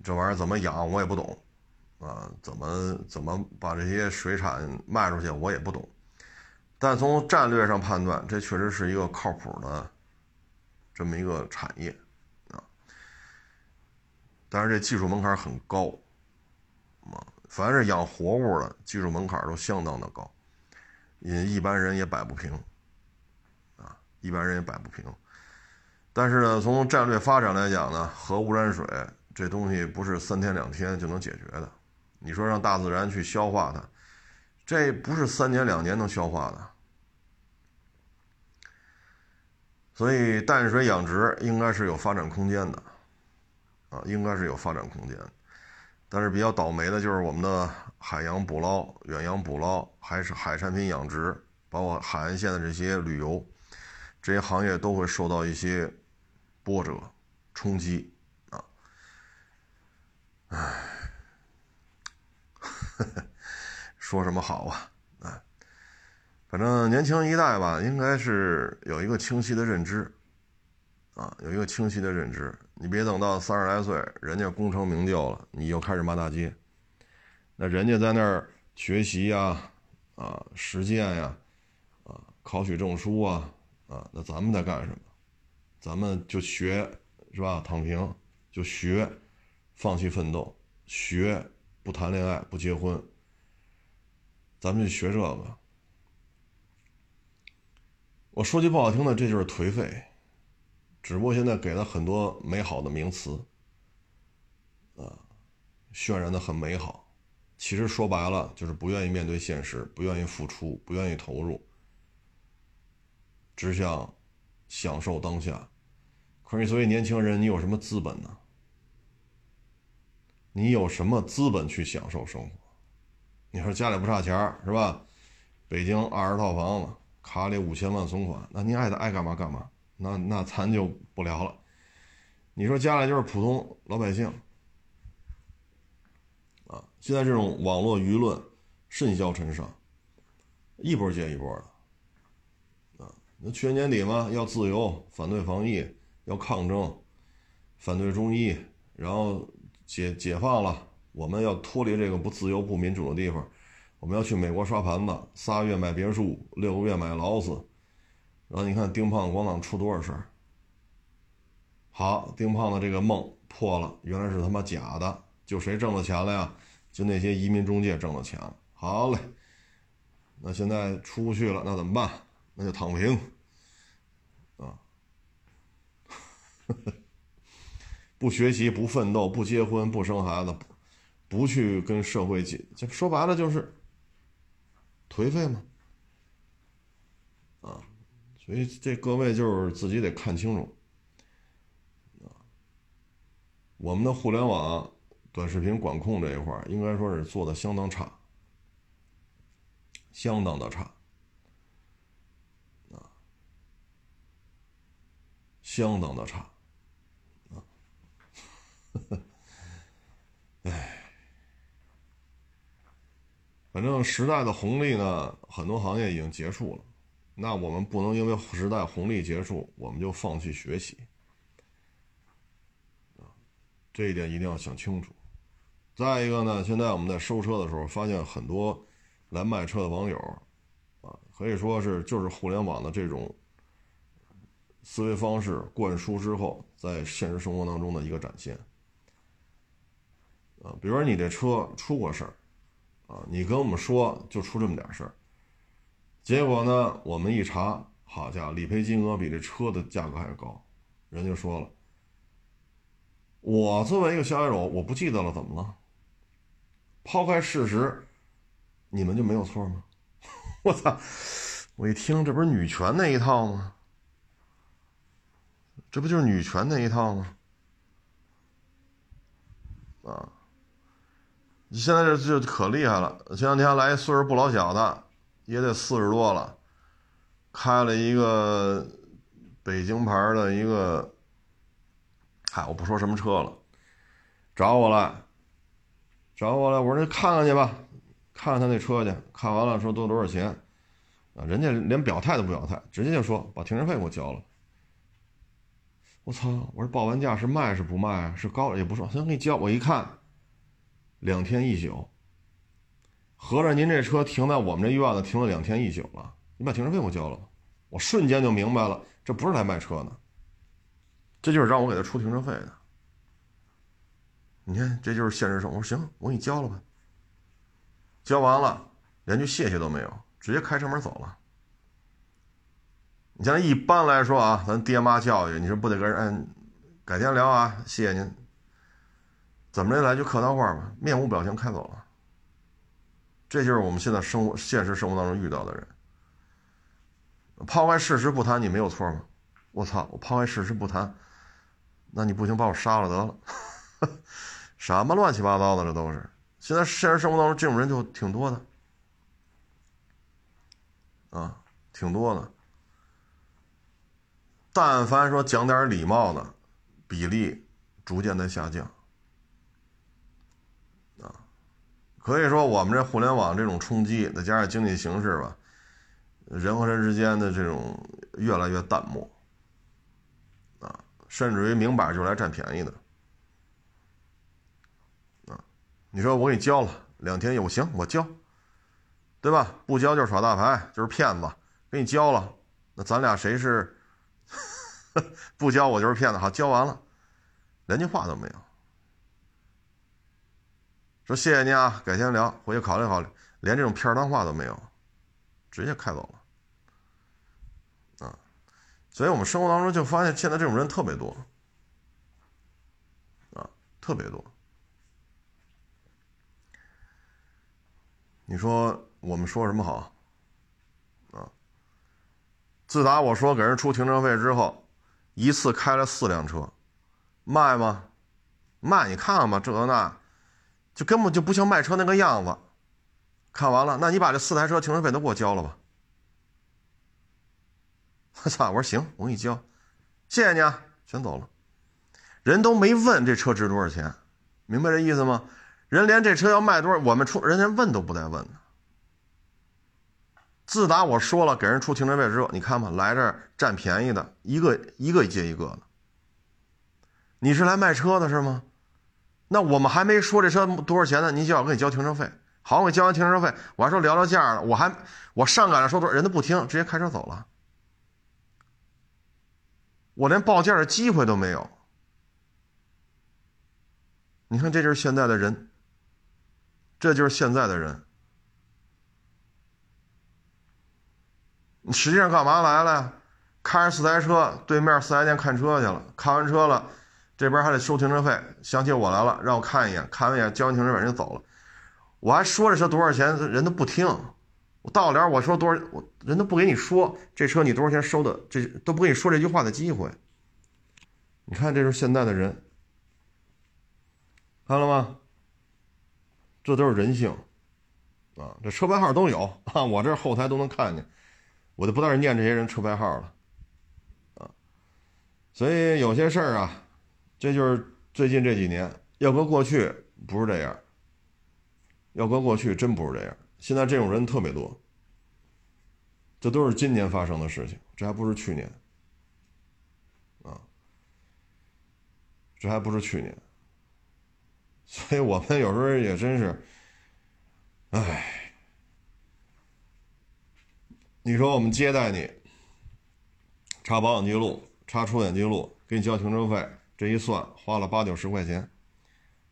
这玩意儿怎么养我也不懂，啊，怎么怎么把这些水产卖出去我也不懂，但从战略上判断，这确实是一个靠谱的这么一个产业，啊，但是这技术门槛很高，啊，凡是养活物的技术门槛都相当的高，你一般人也摆不平，啊，一般人也摆不平，但是呢，从战略发展来讲呢，核污染水。这东西不是三天两天就能解决的，你说让大自然去消化它，这不是三年两年能消化的。所以淡水养殖应该是有发展空间的，啊，应该是有发展空间。但是比较倒霉的就是我们的海洋捕捞、远洋捕捞，还是海产品养殖，包括海岸线的这些旅游，这些行业都会受到一些波折、冲击。唉，说什么好啊？哎，反正年轻一代吧，应该是有一个清晰的认知，啊，有一个清晰的认知。你别等到三十来岁，人家功成名就了，你又开始骂大街。那人家在那儿学习呀，啊，实践呀，啊，考取证书啊，啊，那咱们在干什么？咱们就学，是吧？躺平就学。放弃奋斗，学不谈恋爱，不结婚。咱们就学这个。我说句不好听的，这就是颓废。只不过现在给了很多美好的名词，啊，渲染的很美好。其实说白了，就是不愿意面对现实，不愿意付出，不愿意投入，只想享受当下。可是，作为年轻人，你有什么资本呢？你有什么资本去享受生活？你说家里不差钱是吧？北京二十套房子，卡里五千万存款，那你爱爱干嘛干嘛？那那咱就不聊了。你说家里就是普通老百姓啊，现在这种网络舆论甚嚣尘上，一波接一波的啊。那去年年底嘛，要自由，反对防疫，要抗争，反对中医，然后。解解放了，我们要脱离这个不自由、不民主的地方，我们要去美国刷盘子，仨月买别墅，六个月买劳斯，然后你看丁胖广场出多少事儿。好，丁胖的这个梦破了，原来是他妈假的，就谁挣了钱了呀？就那些移民中介挣了钱。好嘞，那现在出不去了，那怎么办？那就躺平，啊。呵呵不学习，不奋斗，不结婚，不生孩子，不去跟社会紧，就说白了就是颓废嘛，啊，所以这各位就是自己得看清楚，啊，我们的互联网短视频管控这一块应该说是做的相当差，相当的差，啊，相当的差。唉，反正时代的红利呢，很多行业已经结束了。那我们不能因为时代红利结束，我们就放弃学习这一点一定要想清楚。再一个呢，现在我们在收车的时候，发现很多来卖车的网友啊，可以说是就是互联网的这种思维方式灌输之后，在现实生活当中的一个展现。啊，比如说你这车出过事儿，啊，你跟我们说就出这么点事儿，结果呢，我们一查，好家伙，理赔金额比这车的价格还高。人就说了，我作为一个消费者，我不记得了，怎么了？抛开事实，你们就没有错吗？我操！我一听，这不是女权那一套吗？这不就是女权那一套吗？啊！你现在这就可厉害了。前两天来一岁数不老小的，也得四十多了，开了一个北京牌的一个，嗨，我不说什么车了，找我了，找我了。我说你看看去吧，看看他那车去。看完了说多多少钱，啊，人家连表态都不表态，直接就说把停车费给我交了。我操！我说报完价是卖是不卖？是高也不说，先，给你交。我一看，两天一宿，合着您这车停在我们这院子停了两天一宿了。你把停车费给我交了吧，我瞬间就明白了，这不是来卖车的，这就是让我给他出停车费的。你看，这就是现实生活。行，我给你交了吧。交完了，连句谢谢都没有，直接开车门走了。你像一般来说啊，咱爹妈教育，你说不得跟人嗯，改天聊啊，谢谢您。怎么着来句客套话吧，面无表情开走了。这就是我们现在生活现实生活当中遇到的人。抛开事实不谈，你没有错吗？我操，我抛开事实不谈，那你不行，把我杀了得了。什么乱七八糟的，这都是。现在现实生活当中这种人就挺多的，啊，挺多的。但凡说讲点礼貌的，比例逐渐在下降，啊，可以说我们这互联网这种冲击，再加上经济形势吧，人和人之间的这种越来越淡漠，啊，甚至于明摆就来占便宜的，啊，你说我给你交了两天有行我交，对吧？不交就是耍大牌，就是骗子，给你交了，那咱俩谁是？不交我就是骗子，好交完了，连句话都没有。说谢谢您啊，改天聊，回去考虑考虑，连这种片儿当话都没有，直接开走了。啊，所以我们生活当中就发现现在这种人特别多，啊，特别多。你说我们说什么好？啊，自打我说给人出停车费之后。一次开了四辆车，卖吗？卖，你看看吧，这那，就根本就不像卖车那个样子。看完了，那你把这四台车停车费都给我交了吧。我 操！我说行，我给你交，谢谢你啊，全走了。人都没问这车值多少钱，明白这意思吗？人连这车要卖多少，我们出，人连问都不带问的。自打我说了给人出停车费之后，你看吧，来这儿占便宜的一个一个接一个的。你是来卖车的是吗？那我们还没说这车多少钱呢，你就要给你交停车费。好，我给交完停车费，我还说聊聊价呢，我还我上赶着说多，人都不听，直接开车走了。我连报价的机会都没有。你看，这就是现在的人，这就是现在的人。你实际上干嘛来了呀？开着四台车，对面四 S 店看车去了。看完车了，这边还得收停车费。想起我来了，让我看一眼，看完一眼交完停车费人就走了。我还说这车多少钱，人都不听。我到了我说多少，我人都不给你说这车你多少钱收的，这都不给你说这句话的机会。你看，这是现在的人，看了吗？这都是人性啊！这车牌号都有啊，我这后台都能看见。我就不在这念这些人车牌号了，啊，所以有些事儿啊，这就是最近这几年，要搁过去不是这样，要搁过去真不是这样。现在这种人特别多，这都是今年发生的事情，这还不是去年，啊，这还不是去年，所以我们有时候也真是，唉。你说我们接待你，查保养记录，查出险记录，给你交停车费，这一算花了八九十块钱，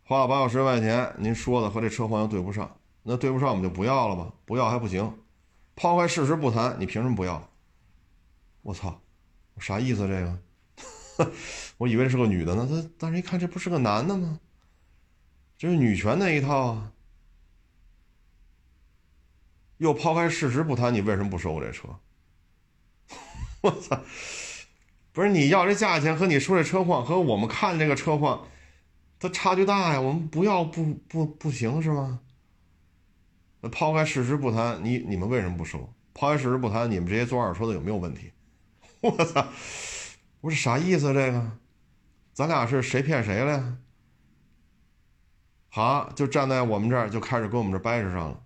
花了八九十块钱，您说的和这车况又对不上，那对不上我们就不要了吧？不要还不行，抛开事实不谈，你凭什么不要？我操，我啥意思这个？我以为是个女的呢，他但是一看这不是个男的吗？这是女权那一套啊。又抛开事实不谈，你为什么不收我这车？我操！不是你要这价钱和你说这车况和我们看这个车况，它差距大呀。我们不要不不不行是吗？那抛开事实不谈，你你们为什么不收？抛开事实不谈，你们这些做二手车的有没有问题？我操！我是啥意思？这个，咱俩是谁骗谁了呀？好，就站在我们这儿就开始跟我们这掰扯上了。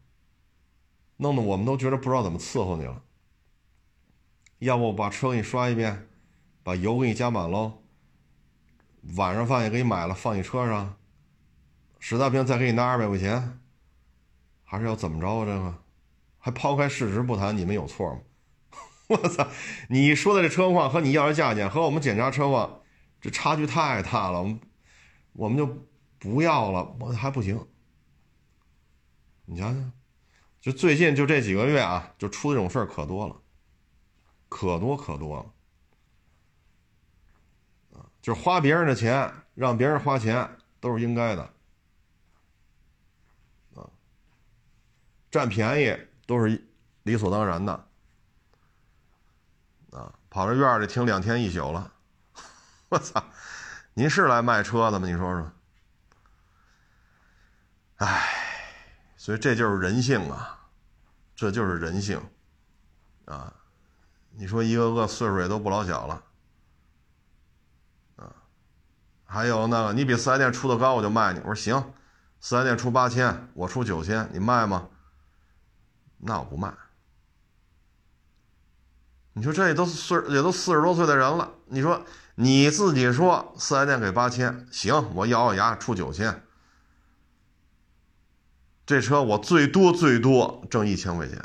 弄得我们都觉得不知道怎么伺候你了。要不我把车给你刷一遍，把油给你加满喽。晚上饭也给你买了，放你车上。实在不行再给你拿二百块钱，还是要怎么着啊？这个还抛开事实不谈，你们有错吗？我操！你说的这车况和你要的价钱和我们检查车况，这差距太大了。我们我们就不要了，我还不行。你想想。就最近就这几个月啊，就出这种事儿可多了，可多可多了，就是花别人的钱，让别人花钱都是应该的，啊，占便宜都是理所当然的，啊，跑这院里停两天一宿了，我操，您是来卖车的吗？你说说，唉。所以这就是人性啊，这就是人性，啊，你说一个个岁数也都不老小了，啊，还有那个你比四 S 店出的高我就卖你，我说行，四 S 店出八千，我出九千，你卖吗？那我不卖。你说这也都岁也都四十多岁的人了，你说你自己说四 S 店给八千，行，我咬咬牙出九千。这车我最多最多挣一千块钱，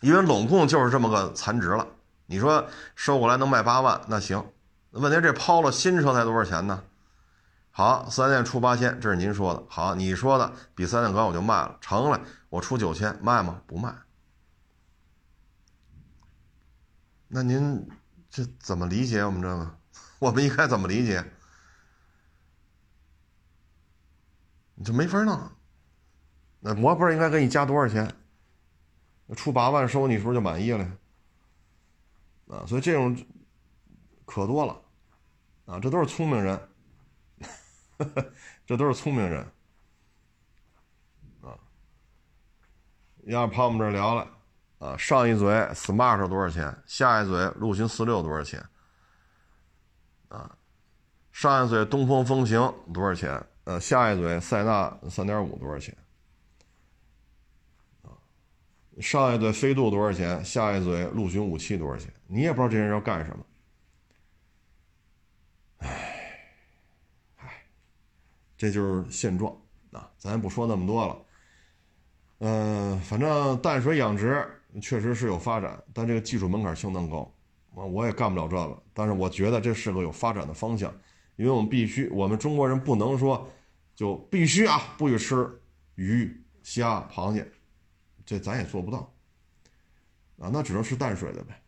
因为拢共就是这么个残值了。你说收过来能卖八万，那行。问题这抛了新车才多少钱呢？好，四 S 店出八千，这是您说的。好，你说的比四 S 店高我就卖了，成了，我出九千，卖吗？不卖。那您这怎么理解我们这个？我们应该怎么理解？你这没法弄。那我不是应该给你加多少钱？出八万收你是不是就满意了？啊，所以这种可多了，啊，这都是聪明人，这都是聪明人，啊，要跑我们这儿聊了，啊，上一嘴 smart 多少钱？下一嘴陆巡四六多少钱？啊，上一嘴东风风行多少钱？呃，下一嘴塞纳三点五多少钱？上一嘴飞度多少钱？下一嘴陆巡五七多少钱？你也不知道这些人要干什么。唉，唉，这就是现状啊！咱也不说那么多了。嗯，反正淡水养殖确实是有发展，但这个技术门槛相当高，我我也干不了这个。但是我觉得这是个有发展的方向，因为我们必须，我们中国人不能说就必须啊，不许吃鱼、虾、螃蟹。这咱也做不到，啊，那只能吃淡水的呗。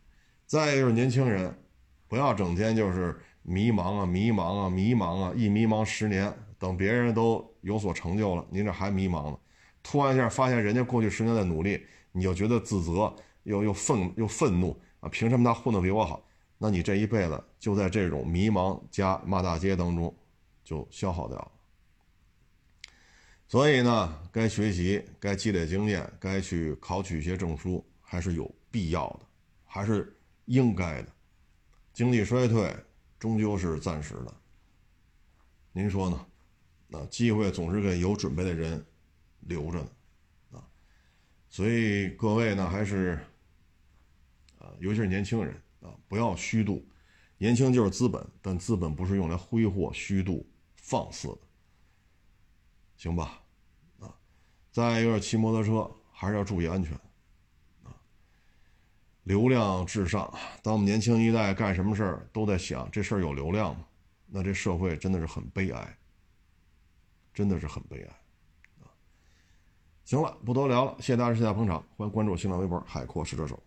再一个就是年轻人，不要整天就是迷茫啊、迷茫啊、迷茫啊，一迷茫十年，等别人都有所成就了，您这还迷茫呢。突然一下发现人家过去十年的努力，你就觉得自责，又又愤又愤怒啊！凭什么他混得比我好？那你这一辈子就在这种迷茫加骂大街当中就消耗掉了。所以呢，该学习、该积累经验、该去考取一些证书，还是有必要的，还是应该的。经济衰退终究是暂时的，您说呢？啊，机会总是给有准备的人留着呢啊。所以各位呢，还是啊，尤其是年轻人啊，不要虚度。年轻就是资本，但资本不是用来挥霍、虚度、放肆的，行吧？啊再一个，骑摩托车还是要注意安全，啊，流量至上。当我们年轻一代干什么事儿都在想这事儿有流量吗？那这社会真的是很悲哀，真的是很悲哀，啊。行了，不多聊了，谢谢大家，谢谢捧场，欢迎关注新浪微博“海阔试车手”。